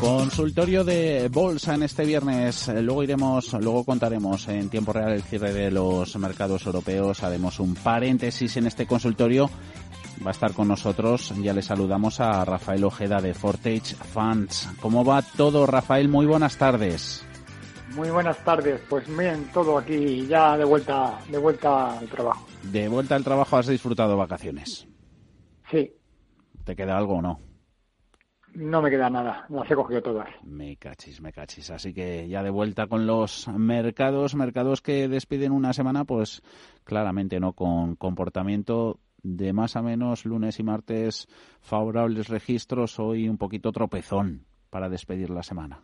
Consultorio de bolsa en este viernes. Luego iremos, luego contaremos en tiempo real el cierre de los mercados europeos. Haremos un paréntesis en este consultorio. Va a estar con nosotros, ya le saludamos a Rafael Ojeda de Fortage Funds. ¿Cómo va todo, Rafael? Muy buenas tardes. Muy buenas tardes. Pues bien, todo aquí ya de vuelta, de vuelta al trabajo. De vuelta al trabajo, ¿has disfrutado vacaciones? Sí. ¿Te queda algo o no? No me queda nada, las he cogido todas. Me cachis, me cachis. Así que ya de vuelta con los mercados, mercados que despiden una semana, pues claramente no con comportamiento de más a menos lunes y martes favorables registros, hoy un poquito tropezón para despedir la semana.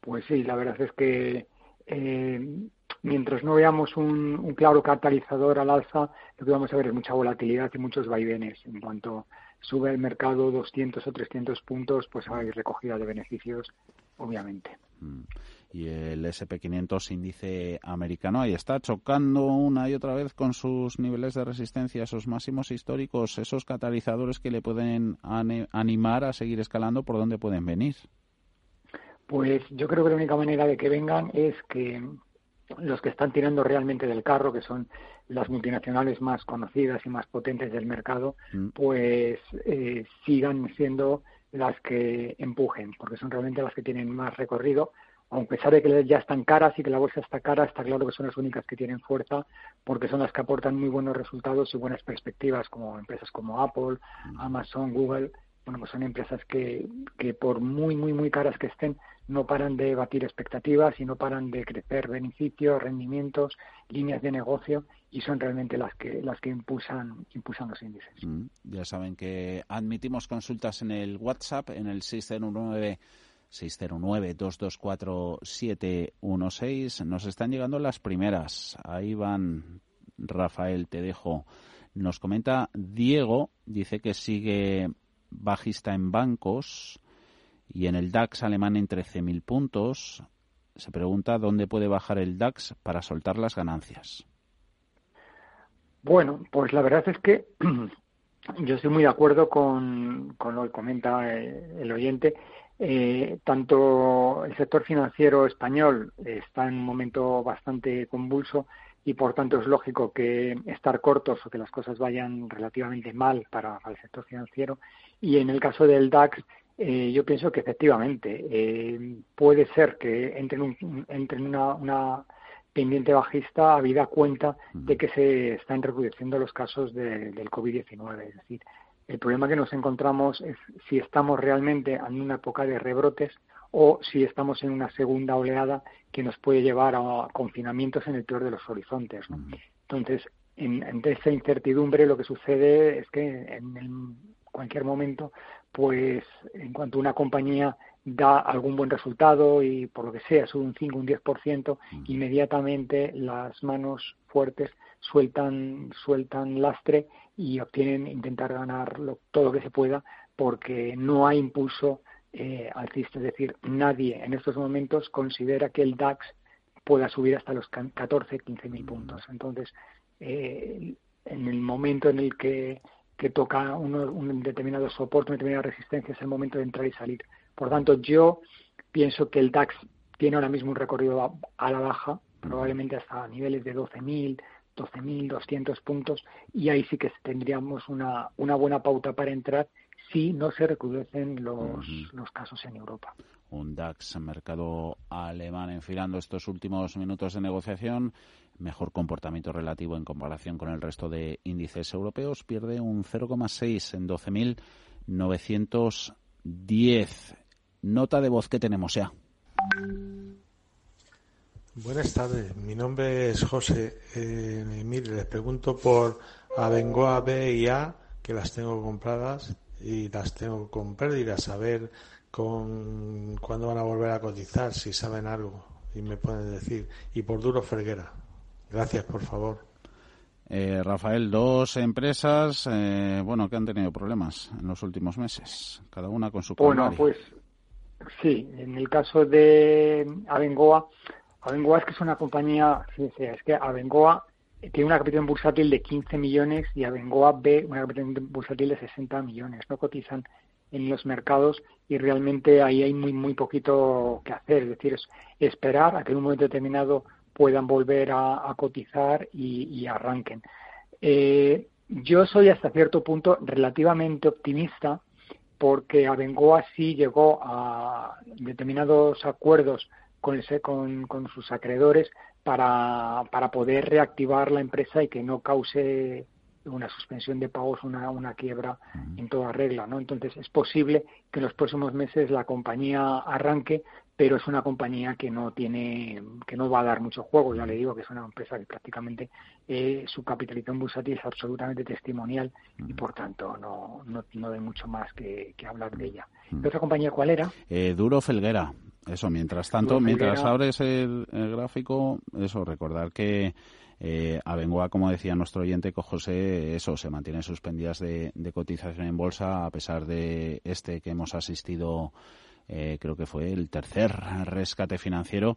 Pues sí, la verdad es que eh, mientras no veamos un, un, claro catalizador al alza, lo que vamos a ver es mucha volatilidad y muchos vaivenes en cuanto sube el mercado 200 o 300 puntos, pues hay recogida de beneficios, obviamente. Mm. Y el SP500 índice americano ahí está chocando una y otra vez con sus niveles de resistencia, esos máximos históricos, esos catalizadores que le pueden animar a seguir escalando, ¿por dónde pueden venir? Pues yo creo que la única manera de que vengan es que los que están tirando realmente del carro, que son las multinacionales más conocidas y más potentes del mercado, mm. pues eh, sigan siendo las que empujen, porque son realmente las que tienen más recorrido, aunque sabe que ya están caras y que la bolsa está cara, está claro que son las únicas que tienen fuerza, porque son las que aportan muy buenos resultados y buenas perspectivas, como empresas como Apple, mm. Amazon, Google, bueno, pues son empresas que, que por muy, muy, muy caras que estén, no paran de batir expectativas y no paran de crecer beneficios, rendimientos, líneas de negocio y son realmente las que las que impulsan impulsan los índices. Mm, ya saben que admitimos consultas en el WhatsApp en el 609 609 224 716 nos están llegando las primeras. Ahí van Rafael, te dejo. Nos comenta Diego, dice que sigue bajista en bancos y en el DAX alemán en 13.000 puntos. Se pregunta dónde puede bajar el DAX para soltar las ganancias. Bueno, pues la verdad es que yo estoy muy de acuerdo con, lo que comenta eh, el oyente. Eh, tanto el sector financiero español está en un momento bastante convulso y por tanto es lógico que estar cortos o que las cosas vayan relativamente mal para, el sector financiero. Y en el caso del DAX, eh, yo pienso que efectivamente eh, puede ser que entre en, entre en una, una, pendiente bajista habida cuenta de que se están recrudeciendo los casos de, del COVID-19. Es decir, el problema que nos encontramos es si estamos realmente en una época de rebrotes o si estamos en una segunda oleada que nos puede llevar a confinamientos en el peor de los horizontes. Entonces, en, esa incertidumbre lo que sucede es que en cualquier momento, pues en cuanto una compañía da algún buen resultado y por lo que sea sube un 5, un 10%, inmediatamente las manos fuertes sueltan, sueltan lastre y obtienen intentar ganar todo lo que se pueda porque no hay impulso eh, alcista. Es decir, nadie en estos momentos considera que el DAX pueda subir hasta los 14, 15 mil puntos. Entonces, eh, en el momento en el que, que toca un determinado soporte, una determinada resistencia, es el momento de entrar y salir. Por tanto, yo pienso que el DAX tiene ahora mismo un recorrido a, la baja, probablemente hasta niveles de 12.000, 12.200 puntos, y ahí sí que tendríamos una, una buena pauta para entrar si no se recrudecen los, los casos en Europa. Un DAX, mercado alemán, enfilando estos últimos minutos de negociación. Mejor comportamiento relativo en comparación con el resto de índices europeos. Pierde un 0,6 en 12.910. Nota de voz que tenemos ya. Buenas tardes, mi nombre es José. Eh, mire, les pregunto por Abengoa B y A, que las tengo compradas y las tengo con pérdidas, saber con cuándo van a volver a cotizar, si saben algo y me pueden decir. Y por Duro Ferguera. Gracias, por favor. Eh, Rafael, dos empresas, eh, bueno, que han tenido problemas en los últimos meses, cada una con su Bueno, pues sí, en el caso de Abengoa, Abengoa es que es una compañía, es que Abengoa tiene una capitalización bursátil de 15 millones y Abengoa B una capitalización bursátil de 60 millones. No cotizan en los mercados y realmente ahí hay muy muy poquito que hacer. Es decir, es esperar a que en un momento determinado puedan volver a, cotizar y, arranquen. Eh, yo soy hasta cierto punto relativamente optimista porque Abengoa sí llegó a determinados acuerdos con, con, sus acreedores para, para poder reactivar la empresa y que no cause una suspensión de pagos, una, una quiebra en toda regla, ¿no? Entonces es posible que en los próximos meses la compañía arranque, pero es una compañía que no tiene, que no va a dar mucho juego. Ya le digo que es una empresa que prácticamente eh, su capitalización bursátil es absolutamente testimonial y por tanto no, no, no hay mucho más que, hablar de ella. ¿Y otra compañía cuál era? Eh, Duro Felguera. Eso, mientras tanto, mientras abres el, gráfico, eso, recordar que eh, Abengoa, como decía nuestro oyente José, eso se mantiene suspendidas de, cotización en bolsa a pesar de este que hemos asistido, eh, creo que fue el tercer rescate financiero.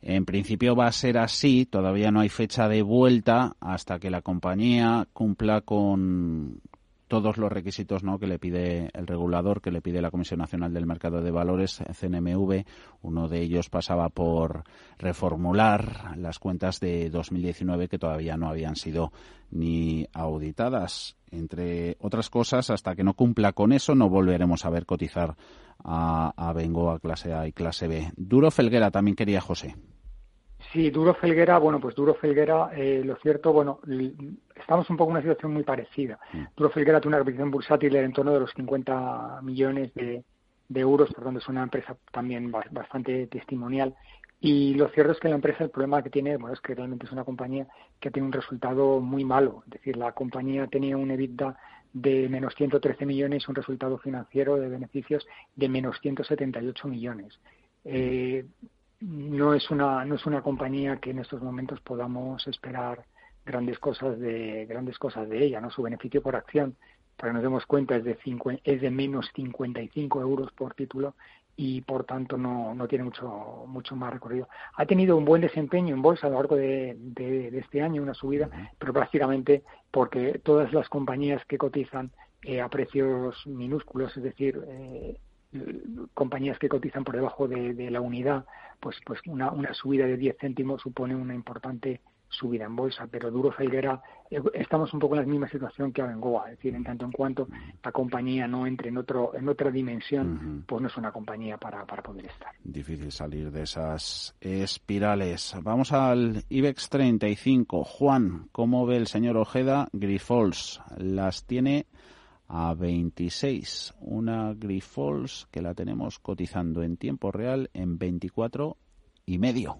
En principio va a ser así, todavía no hay fecha de vuelta hasta que la compañía cumpla con, todos los requisitos ¿no? que le pide el regulador, que le pide la Comisión Nacional del Mercado de Valores, CNMV. Uno de ellos pasaba por reformular las cuentas de 2019 que todavía no habían sido ni auditadas. Entre otras cosas, hasta que no cumpla con eso, no volveremos a ver cotizar a, a Bengoa clase A y clase B. Duro Felguera también quería José. Sí, Duro Felguera, bueno, pues Duro Felguera, eh, lo cierto, bueno, estamos un poco en una situación muy parecida. Mm. Duro Felguera tiene una capitalización bursátil en torno de los 50 millones de, euros, por tanto es una empresa también bastante testimonial. Y lo cierto es que la empresa, el problema que tiene, bueno, es que realmente es una compañía que tiene un resultado muy malo. Es decir, la compañía tenía un EBITDA de menos 113 millones, un resultado financiero de beneficios de menos 178 millones. Eh, no es una no es una compañía que en estos momentos podamos esperar grandes cosas de grandes cosas de ella no su beneficio por acción para que nos demos cuenta es de es de menos 55 euros por título y por tanto no, no tiene mucho mucho más recorrido. Ha tenido un buen desempeño en bolsa a lo largo de, de, este año una subida pero prácticamente porque todas las compañías que cotizan eh, a precios minúsculos es decir eh, compañías que cotizan por debajo de, la unidad, pues, pues una, una, subida de 10 céntimos supone una importante subida en bolsa, pero Duro Felguera eh, estamos un poco en la misma situación que Abengoa, es decir, en tanto en cuanto la compañía no entre en otro en otra dimensión, pues no es una compañía para, para poder estar. Difícil salir de esas espirales. Vamos al IBEX 35. Juan, ¿cómo ve el señor Ojeda? Grifols las tiene a 26. Una Grifols que la tenemos cotizando en tiempo real en 24 y medio.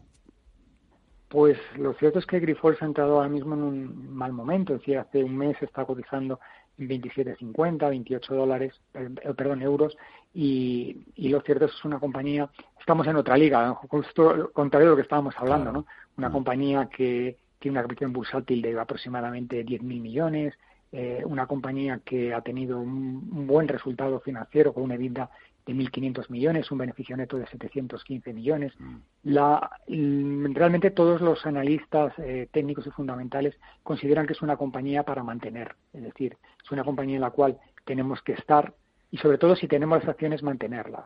Pues lo cierto es que Grifols ha entrado ahora mismo en un mal momento. Es decir, hace un mes está cotizando en 27,50, 28 dólares, eh, perdón, euros. Y, y, lo cierto es que es una compañía, estamos en otra liga, justo contrario de lo que estábamos hablando, ¿no? Una compañía que tiene una capitalización bursátil de aproximadamente 10.000 millones, eh, una compañía que ha tenido un, buen resultado financiero con una EBITDA de 1.500 millones, un beneficio neto de 715 millones. Mm. La, realmente todos los analistas eh, técnicos y fundamentales consideran que es una compañía para mantener, es decir, es una compañía en la cual tenemos que estar y sobre todo si tenemos las acciones mantenerlas.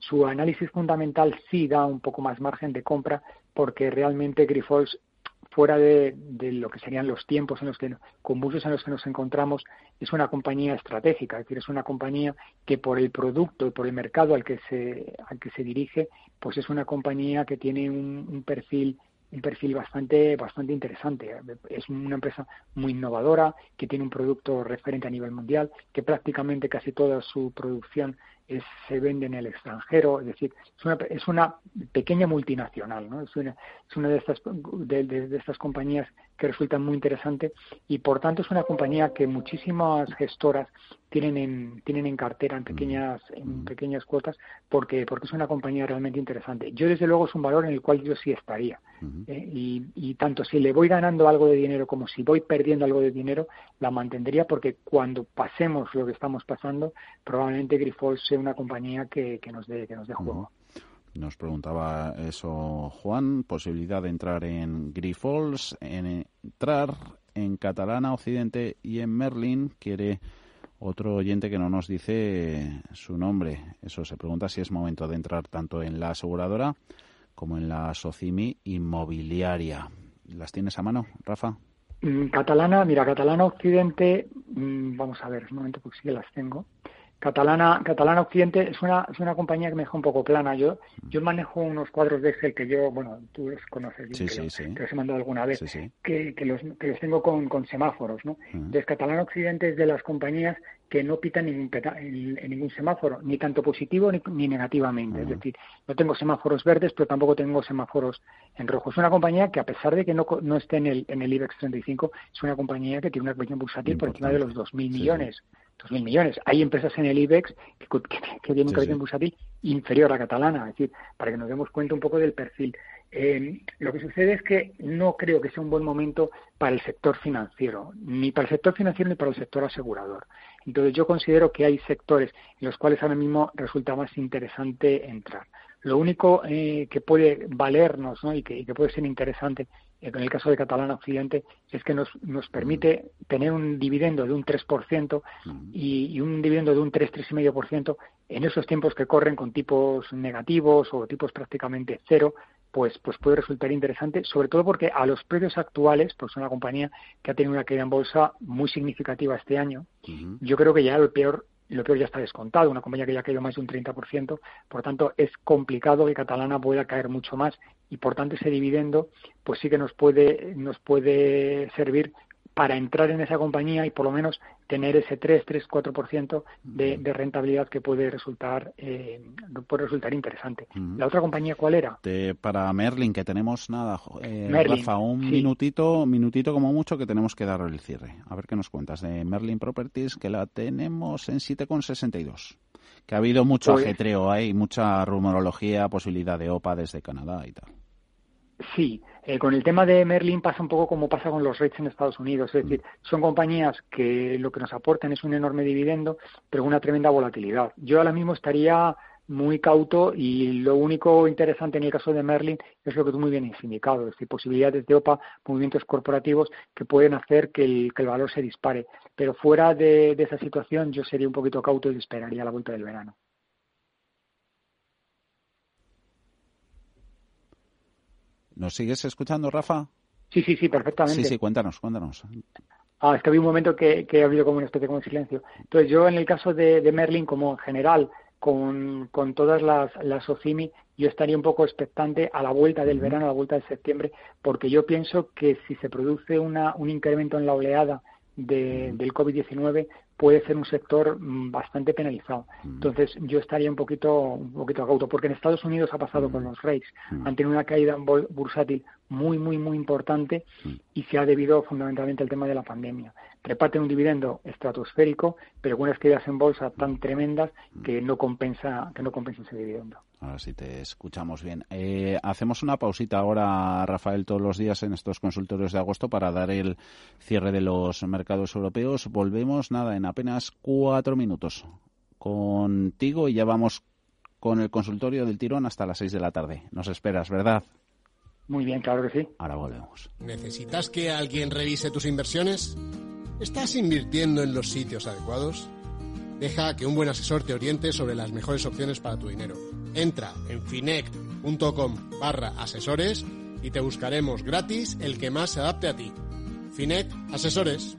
Su análisis fundamental sí da un poco más margen de compra porque realmente Grifols fuera de, lo que serían los tiempos en los que convulsos en los que nos encontramos, es una compañía estratégica, es decir, es una compañía que por el producto y por el mercado al que se al que se dirige, pues es una compañía que tiene un, perfil un perfil bastante bastante interesante. Es una empresa muy innovadora, que tiene un producto referente a nivel mundial, que prácticamente casi toda su producción se vende en el extranjero, es decir, es una, es una pequeña multinacional, ¿no? Es una, es una de, estas, de, estas compañías que resulta muy interesante y por tanto es una compañía que muchísimas gestoras tienen en, tienen en cartera en mm. pequeñas, en mm. pequeñas cuotas porque, porque es una compañía realmente interesante. Yo desde luego es un valor en el cual yo sí estaría. ¿eh? y, y tanto si le voy ganando algo de dinero como si voy perdiendo algo de dinero, la mantendría porque cuando pasemos lo que estamos pasando, probablemente Grifols sea una compañía que, que nos dé, que nos dé juego. Nos preguntaba eso Juan, posibilidad de entrar en Grifols, en entrar en Catalana Occidente y en Merlin. Quiere otro oyente que no nos dice su nombre. Eso se pregunta si es momento de entrar tanto en la aseguradora como en la Socimi inmobiliaria. ¿Las tienes a mano, Rafa? Mm, catalana, mira, Catalana Occidente, mm, vamos a ver, un momento porque sí que las tengo. Catalana, Catalana Occidente es una, es una compañía que me deja un poco plana. Yo, yo manejo unos cuadros de Excel que yo, bueno, tú los conoces, sí, sí, que, los he mandado alguna vez, que, que, los, que los tengo con, con semáforos, ¿no? Entonces, Catalana Occidente es de las compañías que no pitan ningún en, ningún semáforo, ni tanto positivo ni, negativamente. Es decir, no tengo semáforos verdes, pero tampoco tengo semáforos en rojo. Es una compañía que, a pesar de que no, no esté en el, en el IBEX 35, es una compañía que tiene una cuestión bursátil por encima de los 2.000 millones. 2.000 millones. Hay empresas en el IBEX que, que, tienen un capital bursátil inferior a catalana, es decir, para que nos demos cuenta un poco del perfil. Eh, lo que sucede es que no creo que sea un buen momento para el sector financiero, ni para el sector financiero ni para el sector asegurador. Entonces yo considero que hay sectores en los cuales ahora mismo resulta más interesante entrar. Lo único eh, que puede valernos ¿no? y, que, puede ser interesante en el caso de Catalana Occidente es que nos, nos permite tener un dividendo de un 3% y, y un dividendo de un 3-3,5% en esos tiempos que corren con tipos negativos o tipos prácticamente cero, pues, pues puede resultar interesante, sobre todo porque a los precios actuales, pues una compañía que ha tenido una caída en bolsa muy significativa este año, yo creo que ya el peor y lo peor ya está descontado, una compañía que ya caído más de un 30%, por tanto es complicado que Catalana pueda caer mucho más y por tanto ese dividendo pues sí que nos puede nos puede servir para entrar en esa compañía y por lo menos tener ese 3, 3, 4% de, de rentabilidad que puede resultar eh, puede resultar interesante. ¿La otra compañía cuál era? para Merlin, que tenemos nada, eh, Rafa, un minutito, minutito como mucho que tenemos que dar el cierre. A ver qué nos cuentas de Merlin Properties, que la tenemos en 7,62. Que ha habido mucho pues ajetreo, hay mucha rumorología, posibilidad de OPA desde Canadá y tal. Sí, eh, con el tema de Merlin pasa un poco como pasa con los REITs en Estados Unidos, es decir, son compañías que lo que nos aportan es un enorme dividendo, pero una tremenda volatilidad. Yo ahora mismo estaría muy cauto y lo único interesante en el caso de Merlin es lo que tú muy bien has indicado, es decir, posibilidades de OPA, movimientos corporativos que pueden hacer que el, valor se dispare. Pero fuera de esa situación yo sería un poquito cauto y esperaría la vuelta del verano. ¿Nos sigues escuchando, Rafa? Sí, sí, sí, perfectamente. Sí, sí, cuéntanos, cuéntanos. Ah, es que había un momento que, que ha habido como una especie de silencio. Entonces, yo en el caso de, Merlin, como en general, con, con todas las, las OCIMI, yo estaría un poco expectante a la vuelta del verano, a la vuelta de septiembre, porque yo pienso que si se produce una, un incremento en la oleada de, del COVID-19, puede ser un sector mm, bastante penalizado. Mm. Entonces, yo estaría un poquito, un poquito cauto, porque en Estados Unidos ha pasado con mm. los rates. Han tenido una caída bursátil muy, muy, muy importante y se ha debido fundamentalmente al tema de la pandemia. Reparten un dividendo estratosférico, pero con unas caídas en bolsa tan tremendas que no compensa, que no compensa ese dividendo. Ahora sí te escuchamos bien. Eh, hacemos una pausita ahora, Rafael, todos los días en estos consultorios de agosto para dar el cierre de los mercados europeos. Volvemos, nada, en apenas cuatro minutos contigo y ya vamos con el consultorio del tirón hasta las seis de la tarde. Nos esperas, ¿verdad? Muy bien, claro que sí. Ahora volvemos. ¿Necesitas que alguien revise tus inversiones? ¿Estás invirtiendo en los sitios adecuados? Deja que un buen asesor te oriente sobre las mejores opciones para tu dinero. Entra en finect.com barra asesores y te buscaremos gratis el que más se adapte a ti. Finect Asesores.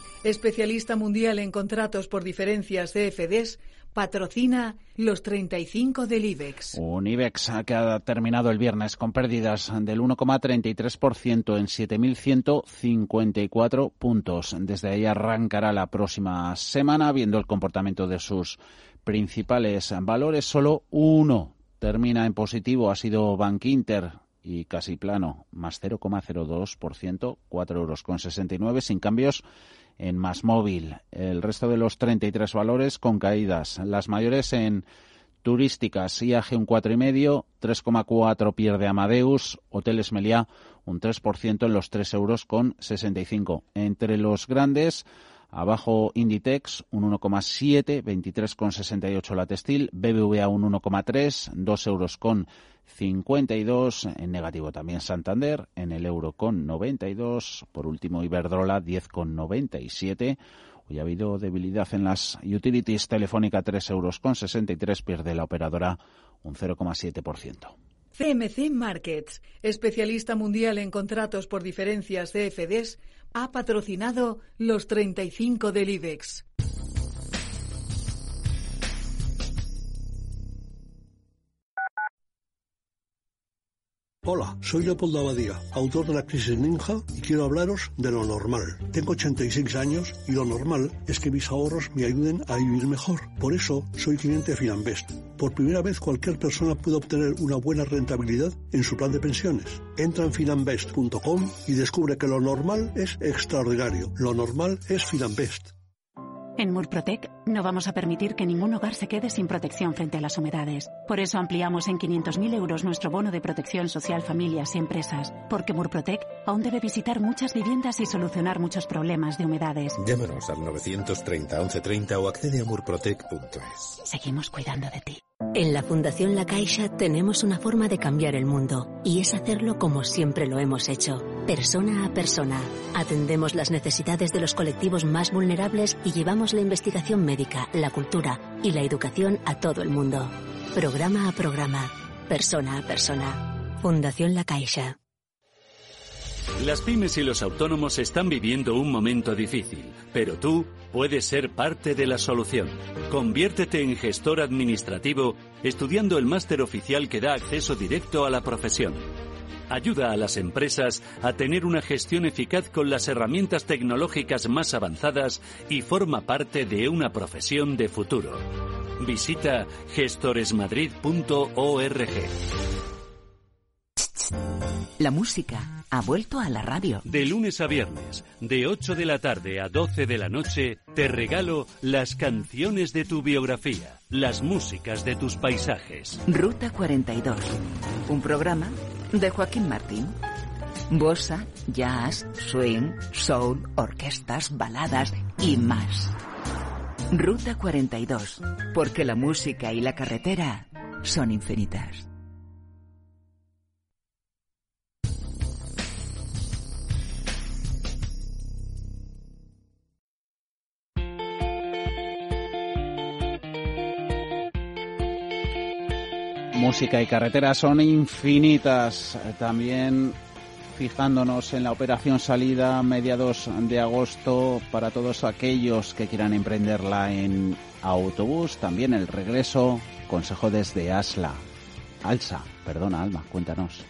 especialista mundial en contratos por diferencias CFDs, patrocina los 35 del IBEX. Un IBEX que ha terminado el viernes con pérdidas del 1,33% en 7.154 puntos. Desde ahí arrancará la próxima semana, viendo el comportamiento de sus principales valores. Solo uno termina en positivo, ha sido Bank Inter, y casi plano, más 0,02%, 4 euros con 69, sin cambios en más móvil. El resto de los 33 valores con caídas. Las mayores en turísticas, IAG un 4,5, 3,4 pierde Amadeus, Hoteles Meliá un 3% en los 3 euros con 65. Entre los grandes, abajo Inditex un 1,7, 23,68 la textil, BBVA un 1,3, 2 euros con 52, en negativo también Santander, en el euro con 92, por último Iberdrola 10 con 97. Hoy ha habido debilidad en las utilities telefónica 3 euros con 63, pierde la operadora un 0,7%. CMC Markets, especialista mundial en contratos por diferencias CFDs, ha patrocinado los 35 del IBEX. Hola, soy Leopoldo Abadía, autor de La Crisis Ninja y quiero hablaros de lo normal. Tengo 86 años y lo normal es que mis ahorros me ayuden a vivir mejor. Por eso soy cliente de Finanbest. Por primera vez cualquier persona puede obtener una buena rentabilidad en su plan de pensiones. Entra en finanbest.com y descubre que lo normal es extraordinario. Lo normal es Finanbest. En Murprotec no vamos a permitir que ningún hogar se quede sin protección frente a las humedades. Por eso ampliamos en 500.000 euros nuestro bono de protección social familias y empresas. Porque Murprotec aún debe visitar muchas viviendas y solucionar muchos problemas de humedades. Llámanos al 930 1130 o accede a murprotec.es. Seguimos cuidando de ti. En la Fundación La Caixa tenemos una forma de cambiar el mundo y es hacerlo como siempre lo hemos hecho, persona a persona. Atendemos las necesidades de los colectivos más vulnerables y llevamos la investigación médica, la cultura y la educación a todo el mundo. Programa a programa, persona a persona. Fundación La Caixa. Las pymes y los autónomos están viviendo un momento difícil, pero tú puedes ser parte de la solución. Conviértete en gestor administrativo estudiando el máster oficial que da acceso directo a la profesión. Ayuda a las empresas a tener una gestión eficaz con las herramientas tecnológicas más avanzadas y forma parte de una profesión de futuro. Visita gestoresmadrid.org. La música ha vuelto a la radio. De lunes a viernes, de 8 de la tarde a 12 de la noche, te regalo las canciones de tu biografía, las músicas de tus paisajes. Ruta 42, un programa de Joaquín Martín. Bossa, jazz, swing, soul, orquestas, baladas y más. Ruta 42, porque la música y la carretera son infinitas. Música y carretera son infinitas. También fijándonos en la operación salida mediados de agosto para todos aquellos que quieran emprenderla en autobús. También el regreso, consejo desde Asla. Alsa, perdona Alma, cuéntanos.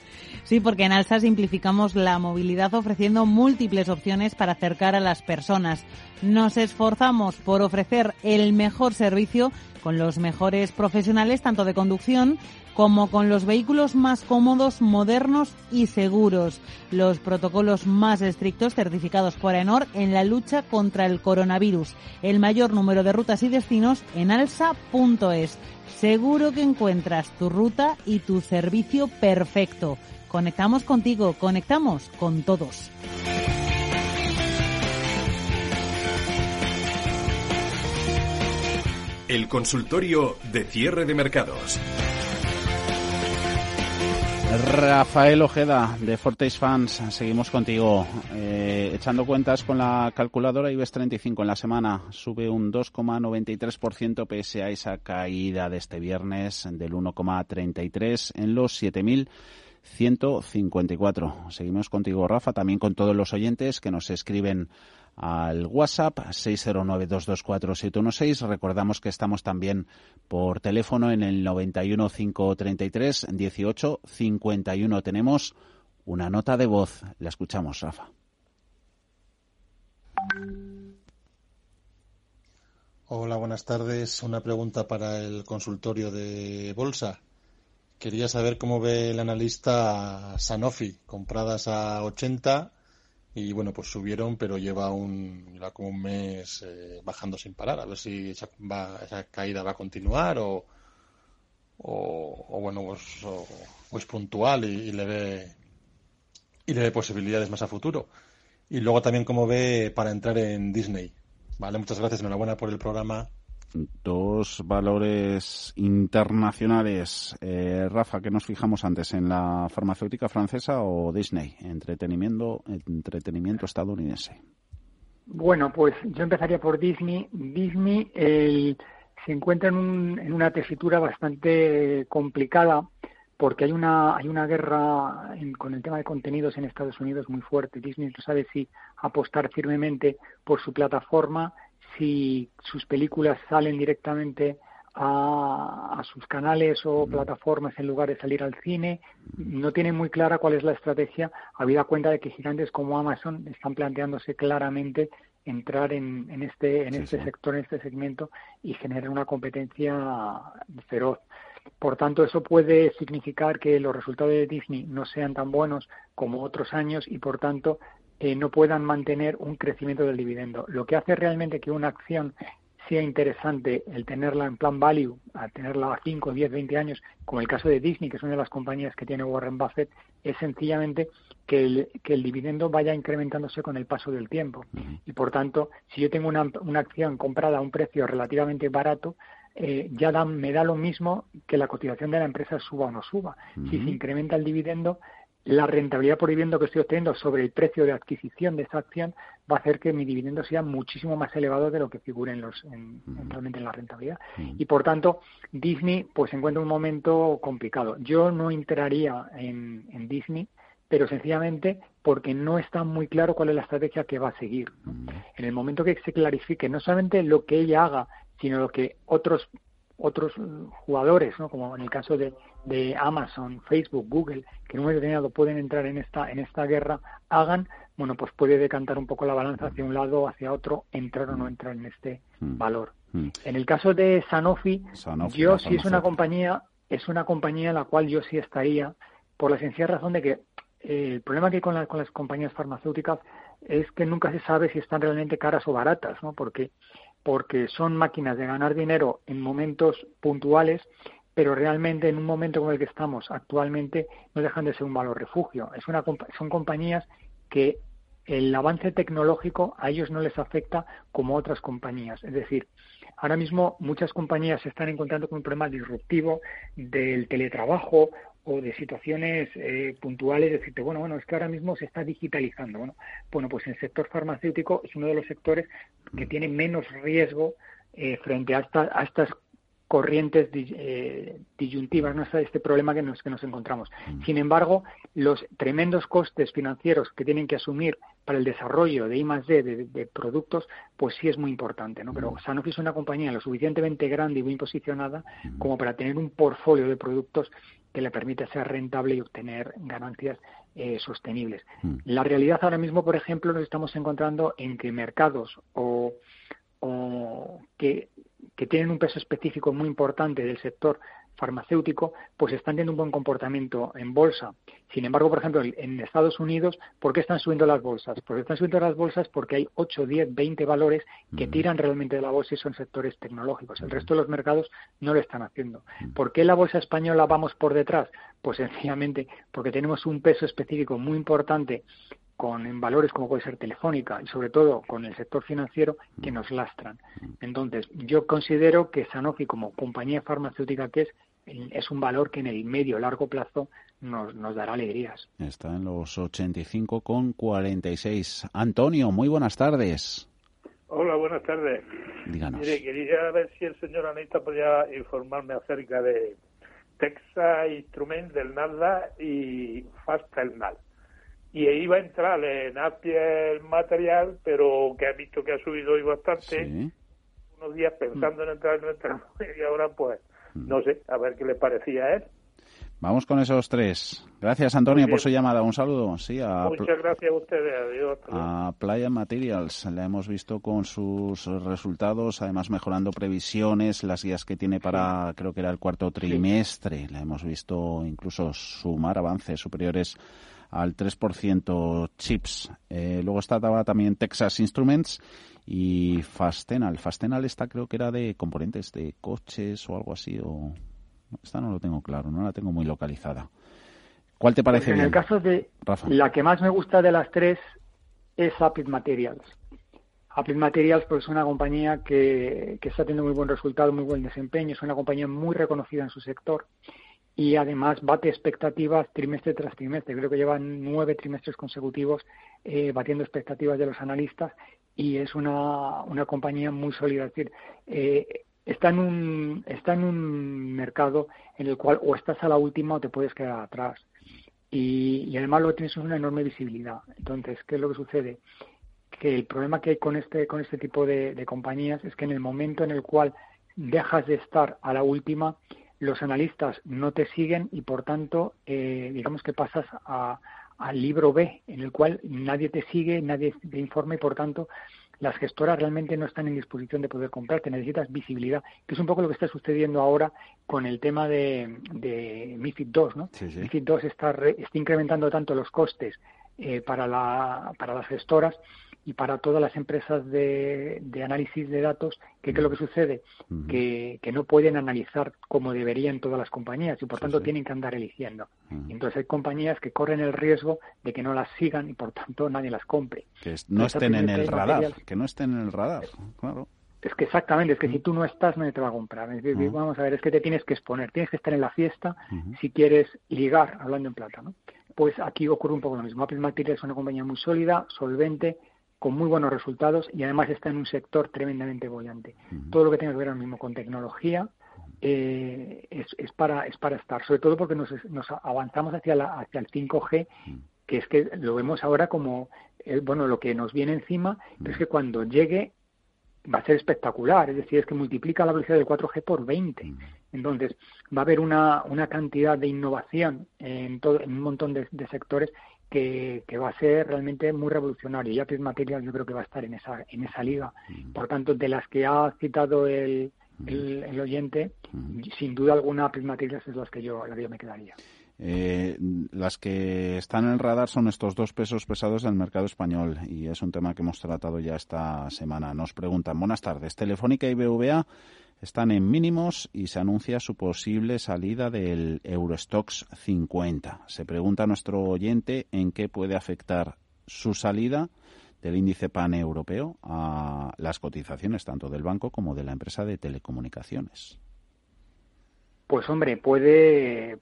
Sí, porque en Alsa simplificamos la movilidad ofreciendo múltiples opciones para acercar a las personas. Nos esforzamos por ofrecer el mejor servicio con los mejores profesionales tanto de conducción como con los vehículos más cómodos, modernos y seguros. Los protocolos más estrictos certificados por ENOR en la lucha contra el coronavirus. El mayor número de rutas y destinos en alsa.es. Seguro que encuentras tu ruta y tu servicio perfecto. Conectamos contigo, conectamos con todos. El consultorio de cierre de mercados. Rafael Ojeda, de Fortes Fans, seguimos contigo. Eh, echando cuentas con la calculadora IBEX 35 en la semana, sube un 2,93% pese a esa caída de este viernes del 1,33 en los 7.154. Seguimos contigo, Rafa, también con todos los oyentes que nos escriben al WhatsApp 609224716. Recordamos que estamos también por teléfono en el 91 533 18 51. Tenemos una nota de voz. La escuchamos, Rafa. Hola, buenas tardes. Una pregunta para el consultorio de bolsa. Quería saber cómo ve el analista Sanofi, compradas a 80 y bueno, pues subieron, pero lleva un, como un mes eh, bajando sin parar. A ver si esa, esa caída va a continuar o, o, bueno, pues, o, es puntual y, le ve y le ve posibilidades más a futuro. Y luego también como ve para entrar en Disney. Vale, muchas gracias, enhorabuena por el programa dos valores internacionales. Eh, Rafa, ¿qué nos fijamos antes? ¿En la farmacéutica francesa o Disney? Entretenimiento, estadounidense. Bueno, pues yo empezaría por Disney. Disney se encuentra en, en, una tesitura bastante complicada porque hay una hay una guerra con el tema de contenidos en Estados Unidos muy fuerte. Disney no sabe si apostar firmemente por su plataforma si sus películas salen directamente a, sus canales o plataformas en lugar de salir al cine. No tienen muy clara cuál es la estrategia, habida cuenta de que gigantes como Amazon están planteándose claramente entrar en, en este, en este sector, en este segmento y generar una competencia feroz. Por tanto, eso puede significar que los resultados de Disney no sean tan buenos como otros años y, por tanto, eh, no puedan mantener un crecimiento del dividendo. Lo que hace realmente que una acción sea interesante el tenerla en plan value, a tenerla a 5, 10, 20 años, como el caso de Disney, que es una de las compañías que tiene Warren Buffett, es sencillamente que el, que el dividendo vaya incrementándose con el paso del tiempo. Y por tanto, si yo tengo una, una acción comprada a un precio relativamente barato, eh, ya da, me da lo mismo que la cotización de la empresa suba o no suba. Si se incrementa el dividendo, la rentabilidad por dividendo que estoy obteniendo sobre el precio de adquisición de esa acción va a hacer que mi dividendo sea muchísimo más elevado de lo que figure en los, en, realmente en la rentabilidad. Y por tanto, Disney pues se encuentra en un momento complicado. Yo no entraría en, en Disney, pero sencillamente porque no está muy claro cuál es la estrategia que va a seguir. En el momento que se clarifique no solamente lo que ella haga, sino lo que otros otros jugadores, ¿no? como en el caso de, de Amazon, Facebook, Google, que en un momento determinado pueden entrar en esta, en esta guerra, hagan, bueno, pues puede decantar un poco la balanza hacia un lado o hacia otro, entrar o no entrar en este mm. valor. Mm. En el caso de Sanofi, yo sí es una compañía, es una compañía en la cual yo sí estaría, por la sencilla razón de que eh, el problema que hay con, con las compañías farmacéuticas es que nunca se sabe si están realmente caras o baratas, ¿no? Porque porque son máquinas de ganar dinero en momentos puntuales pero realmente en un momento como el que estamos actualmente no dejan de ser un valor refugio. Es una, son compañías que el avance tecnológico a ellos no les afecta como otras compañías. Es decir, ahora mismo muchas compañías se están encontrando con un problema disruptivo del teletrabajo o de situaciones eh, puntuales, decirte, bueno, bueno, es que ahora mismo se está digitalizando. Bueno, bueno, pues el sector farmacéutico es uno de los sectores que tiene menos riesgo eh, frente a, a estas corrientes eh, disyuntivas, ¿no? este problema que nos, que nos encontramos. Sin embargo, los tremendos costes financieros que tienen que asumir para el desarrollo de I D de, productos, pues sí es muy importante, ¿no? Pero Sanofi es una compañía lo suficientemente grande y bien posicionada como para tener un portfolio de productos que le permite ser rentable y obtener ganancias eh, sostenibles. La realidad ahora mismo, por ejemplo, nos estamos encontrando en que mercados o, o que que tienen un peso específico muy importante del sector farmacéutico, pues están teniendo un buen comportamiento en bolsa. Sin embargo, por ejemplo, en Estados Unidos, ¿por qué están subiendo las bolsas? Porque están subiendo las bolsas porque hay 8, 10, 20 valores que tiran realmente de la bolsa y son sectores tecnológicos. El resto de los mercados no lo están haciendo. ¿Por qué la bolsa española vamos por detrás? Pues sencillamente porque tenemos un peso específico muy importante con valores como puede ser Telefónica y sobre todo con el sector financiero que nos lastran. Entonces, yo considero que Sanofi como compañía farmacéutica que es es un valor que en el medio largo plazo nos, nos dará alegrías. Está en los 85 con 46. Antonio, muy buenas tardes. Hola, buenas tardes. Díganos. Mire, quería ver si el señor Anita podía informarme acerca de Texas Instrument del Nasdaq y Fastelnal y iba a entrar en Apple Material, pero que ha visto que ha subido hoy bastante, unos días pensando en entrar en nuestra y ahora pues no sé, a ver qué le parecía a él. Vamos con esos tres. Gracias, Antonio, por su llamada. Un saludo. Sí, a Muchas gracias a ustedes. Adiós. A Playa Materials. La hemos visto con sus resultados, además mejorando previsiones, las guías que tiene para, creo que era el cuarto trimestre. La hemos visto incluso sumar avances superiores al 3% chips. Eh, luego estaba también Texas Instruments y Fastenal. Fastenal esta creo que era de componentes de coches o algo así. o Esta no lo tengo claro, no la tengo muy localizada. ¿Cuál te parece pues En el caso de la que más me gusta de las tres es Applied Materials. Applied Materials pues, es una compañía que, que está teniendo muy buen resultado, muy buen desempeño, es una compañía muy reconocida en su sector y además bate expectativas trimestre tras trimestre. Creo que llevan nueve trimestres consecutivos eh, batiendo expectativas de los analistas y es una, una compañía muy sólida. Es decir, eh, está, en un, está en un mercado en el cual o estás a la última o te puedes quedar atrás. Y, y además lo que tienes es una enorme visibilidad. Entonces, ¿qué es lo que sucede? Que el problema que hay con este, con este tipo de, de compañías es que en el momento en el cual dejas de estar a la última, los analistas no te siguen y por tanto eh, digamos que pasas al libro B en el cual nadie te sigue, nadie te informa y por tanto las gestoras realmente no están en disposición de poder comprarte, necesitas visibilidad, que es un poco lo que está sucediendo ahora con el tema de, de MIFID II, ¿no? MIFID II está, está incrementando tanto los costes eh, para, la, para las gestoras y para todas las empresas de, análisis de datos, ¿qué es lo que sucede? que, no pueden analizar como deberían todas las compañías y por tanto tienen que andar eligiendo. Entonces hay compañías que corren el riesgo de que no las sigan y por tanto nadie las compre. Que no estén en el radar, que no estén en el radar, claro. Es que exactamente, es que si tú no estás, nadie te va a comprar. Vamos a ver, es que te tienes que exponer, tienes que estar en la fiesta si quieres ligar, hablando en plata, ¿no? Pues aquí ocurre un poco lo mismo. Apple Materials es una compañía muy sólida, solvente, con muy buenos resultados y además está en un sector tremendamente bollante. Todo lo que tenga que ver ahora mismo con tecnología eh, es, es, para, es para estar, sobre todo porque nos, nos avanzamos hacia, la, hacia el 5G, que es que lo vemos ahora como eh, bueno lo que nos viene encima, pero es que cuando llegue va a ser espectacular, es decir, es que multiplica la velocidad del 4G por 20. Entonces, va a haber una, una cantidad de innovación en, todo, en un montón de, de sectores que, va a ser realmente muy revolucionario. Ya es material yo creo que va a estar en esa, en esa liga. Por tanto, de las que ha citado el, el, oyente, sin duda alguna Materials es las que yo, la que yo me quedaría. Eh, las que están en el radar son estos dos pesos pesados del mercado español y es un tema que hemos tratado ya esta semana. Nos preguntan, buenas tardes, Telefónica y BVA están en mínimos y se anuncia su posible salida del Eurostox 50. Se pregunta a nuestro oyente en qué puede afectar su salida del índice paneuropeo a las cotizaciones tanto del banco como de la empresa de telecomunicaciones. Pues hombre, puede,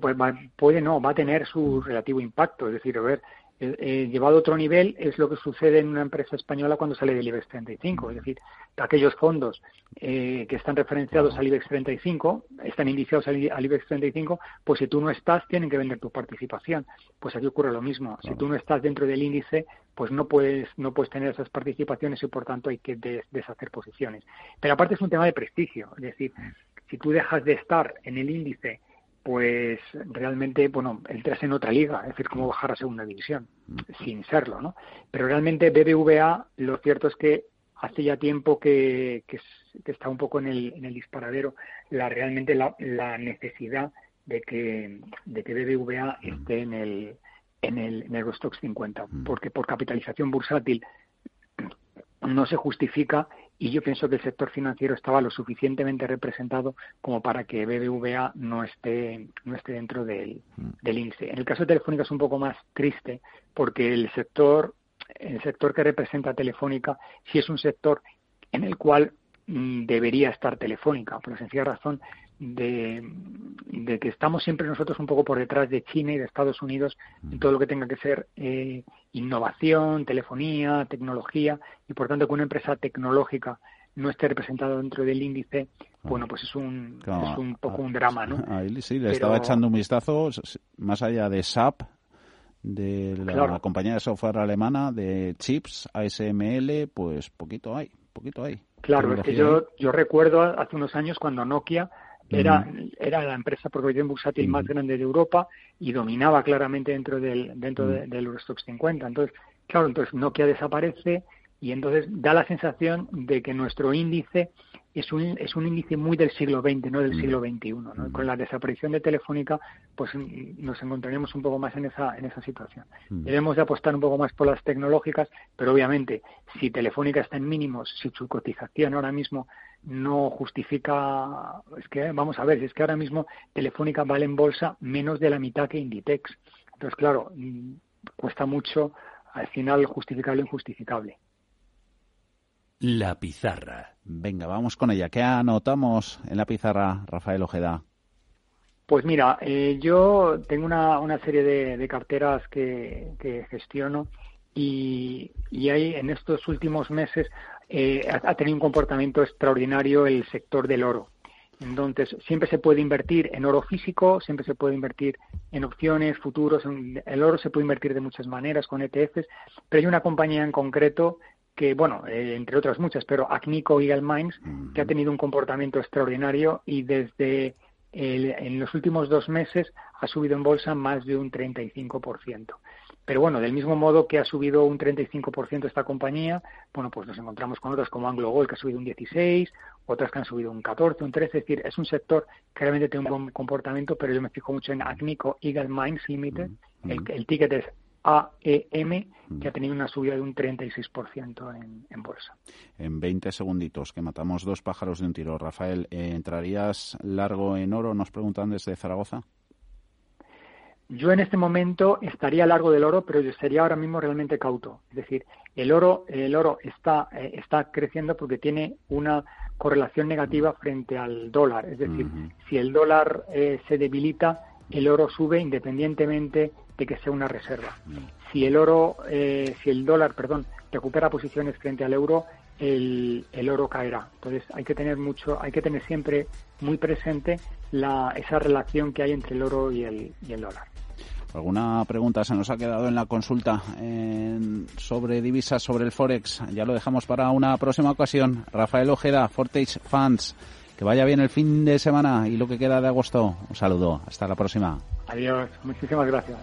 pues puede no, va a tener su relativo impacto. Es decir, a ver, Eh, eh, llevado a otro nivel es lo que sucede en una empresa española cuando sale del IBEX 35, es decir, aquellos fondos eh, que están referenciados al IBEX 35, están indiciados al, IBEX 35, pues si tú no estás, tienen que vender tu participación. Pues aquí ocurre lo mismo. Si tú no estás dentro del índice, pues no puedes, no puedes tener esas participaciones y por tanto hay que deshacer posiciones. Pero aparte es un tema de prestigio, es decir, si tú dejas de estar en el índice pues realmente, bueno, entras en otra liga, es decir, como bajar a segunda división, sin serlo, ¿no? Pero realmente BBVA, lo cierto es que hace ya tiempo que, que, está un poco en el, en el disparadero la realmente la, necesidad de que, de que BBVA esté en el, en el, en el 50, porque por capitalización bursátil no se justifica y yo pienso que el sector financiero estaba lo suficientemente representado como para que BBVA no esté no esté dentro del, mm. del índice. En el caso de Telefónica es un poco más triste porque el sector el sector que representa Telefónica sí es un sector en el cual mm, debería estar Telefónica, por la sencilla razón de, que estamos siempre nosotros un poco por detrás de China y de Estados Unidos en todo lo que tenga que ser eh, innovación, telefonía, tecnología, y por tanto que una empresa tecnológica no esté representada dentro del índice, bueno, pues es un, es un poco un drama, ¿no? Ahí sí, le estaba echando un vistazo, más allá de SAP, de la, compañía de software alemana, de chips, ASML, pues poquito hay, poquito hay. Claro, es que yo, yo recuerdo hace unos años cuando Nokia era, era la empresa por bursátil más grande de Europa y dominaba claramente dentro del dentro del Eurostox 50. Entonces, claro, entonces Nokia desaparece y entonces da la sensación de que nuestro índice es un, es un índice muy del siglo XX, no del siglo XXI. ¿no? Con la desaparición de Telefónica, pues mm, nos encontraríamos un poco más en esa, en esa situación. Debemos de apostar un poco más por las tecnológicas, pero obviamente, si Telefónica está en mínimos, si su cotización ahora mismo no justifica, es que vamos a ver, si es que ahora mismo Telefónica vale en bolsa menos de la mitad que Inditex. Entonces, claro, mm, cuesta mucho al final justificar lo injustificable. La pizarra. Venga, vamos con ella. ¿Qué anotamos en la pizarra, Rafael Ojeda? Pues mira, eh, yo tengo una, una serie de, carteras que, que gestiono y, y hay en estos últimos meses eh, ha, tenido un comportamiento extraordinario el sector del oro. Entonces, siempre se puede invertir en oro físico, siempre se puede invertir en opciones, futuros. el oro se puede invertir de muchas maneras con ETFs, pero hay una compañía en concreto que, bueno, eh, entre otras muchas, pero Acnico Eagle Mines, que ha tenido un comportamiento extraordinario y desde en los últimos dos meses ha subido en bolsa más de un 35%. Pero bueno, del mismo modo que ha subido un 35% esta compañía, bueno, pues nos encontramos con otras como Anglo Gold que ha subido un 16, otras que han subido un 14, un 13, es decir, es un sector que realmente tiene un buen comportamiento, pero yo me fijo mucho en Agnico Eagle Mines Limited, el, ticket es AEM, que ha tenido una subida de un 36% en, en bolsa. En 20 segunditos, que matamos dos pájaros de un tiro. Rafael, ¿entrarías largo en oro? Nos preguntan desde Zaragoza. Yo en este momento estaría largo del oro, pero yo sería ahora mismo realmente cauto. Es decir, el oro, el oro está, eh, está creciendo porque tiene una correlación negativa frente al dólar. Es decir, si el dólar eh, se debilita, el oro sube independientemente de que sea una reserva. Si el oro, eh, si el dólar, perdón, recupera posiciones frente al euro, el, el, oro caerá. Entonces hay que tener mucho, hay que tener siempre muy presente la, esa relación que hay entre el oro y el, y el dólar. ¿Alguna pregunta se nos ha quedado en la consulta sobre divisas, sobre el Forex? Ya lo dejamos para una próxima ocasión. Rafael Ojeda, Fortage Funds. Que vaya bien el fin de semana y lo que queda de agosto. Un saludo. Hasta la próxima. Adiós. Muchísimas gracias.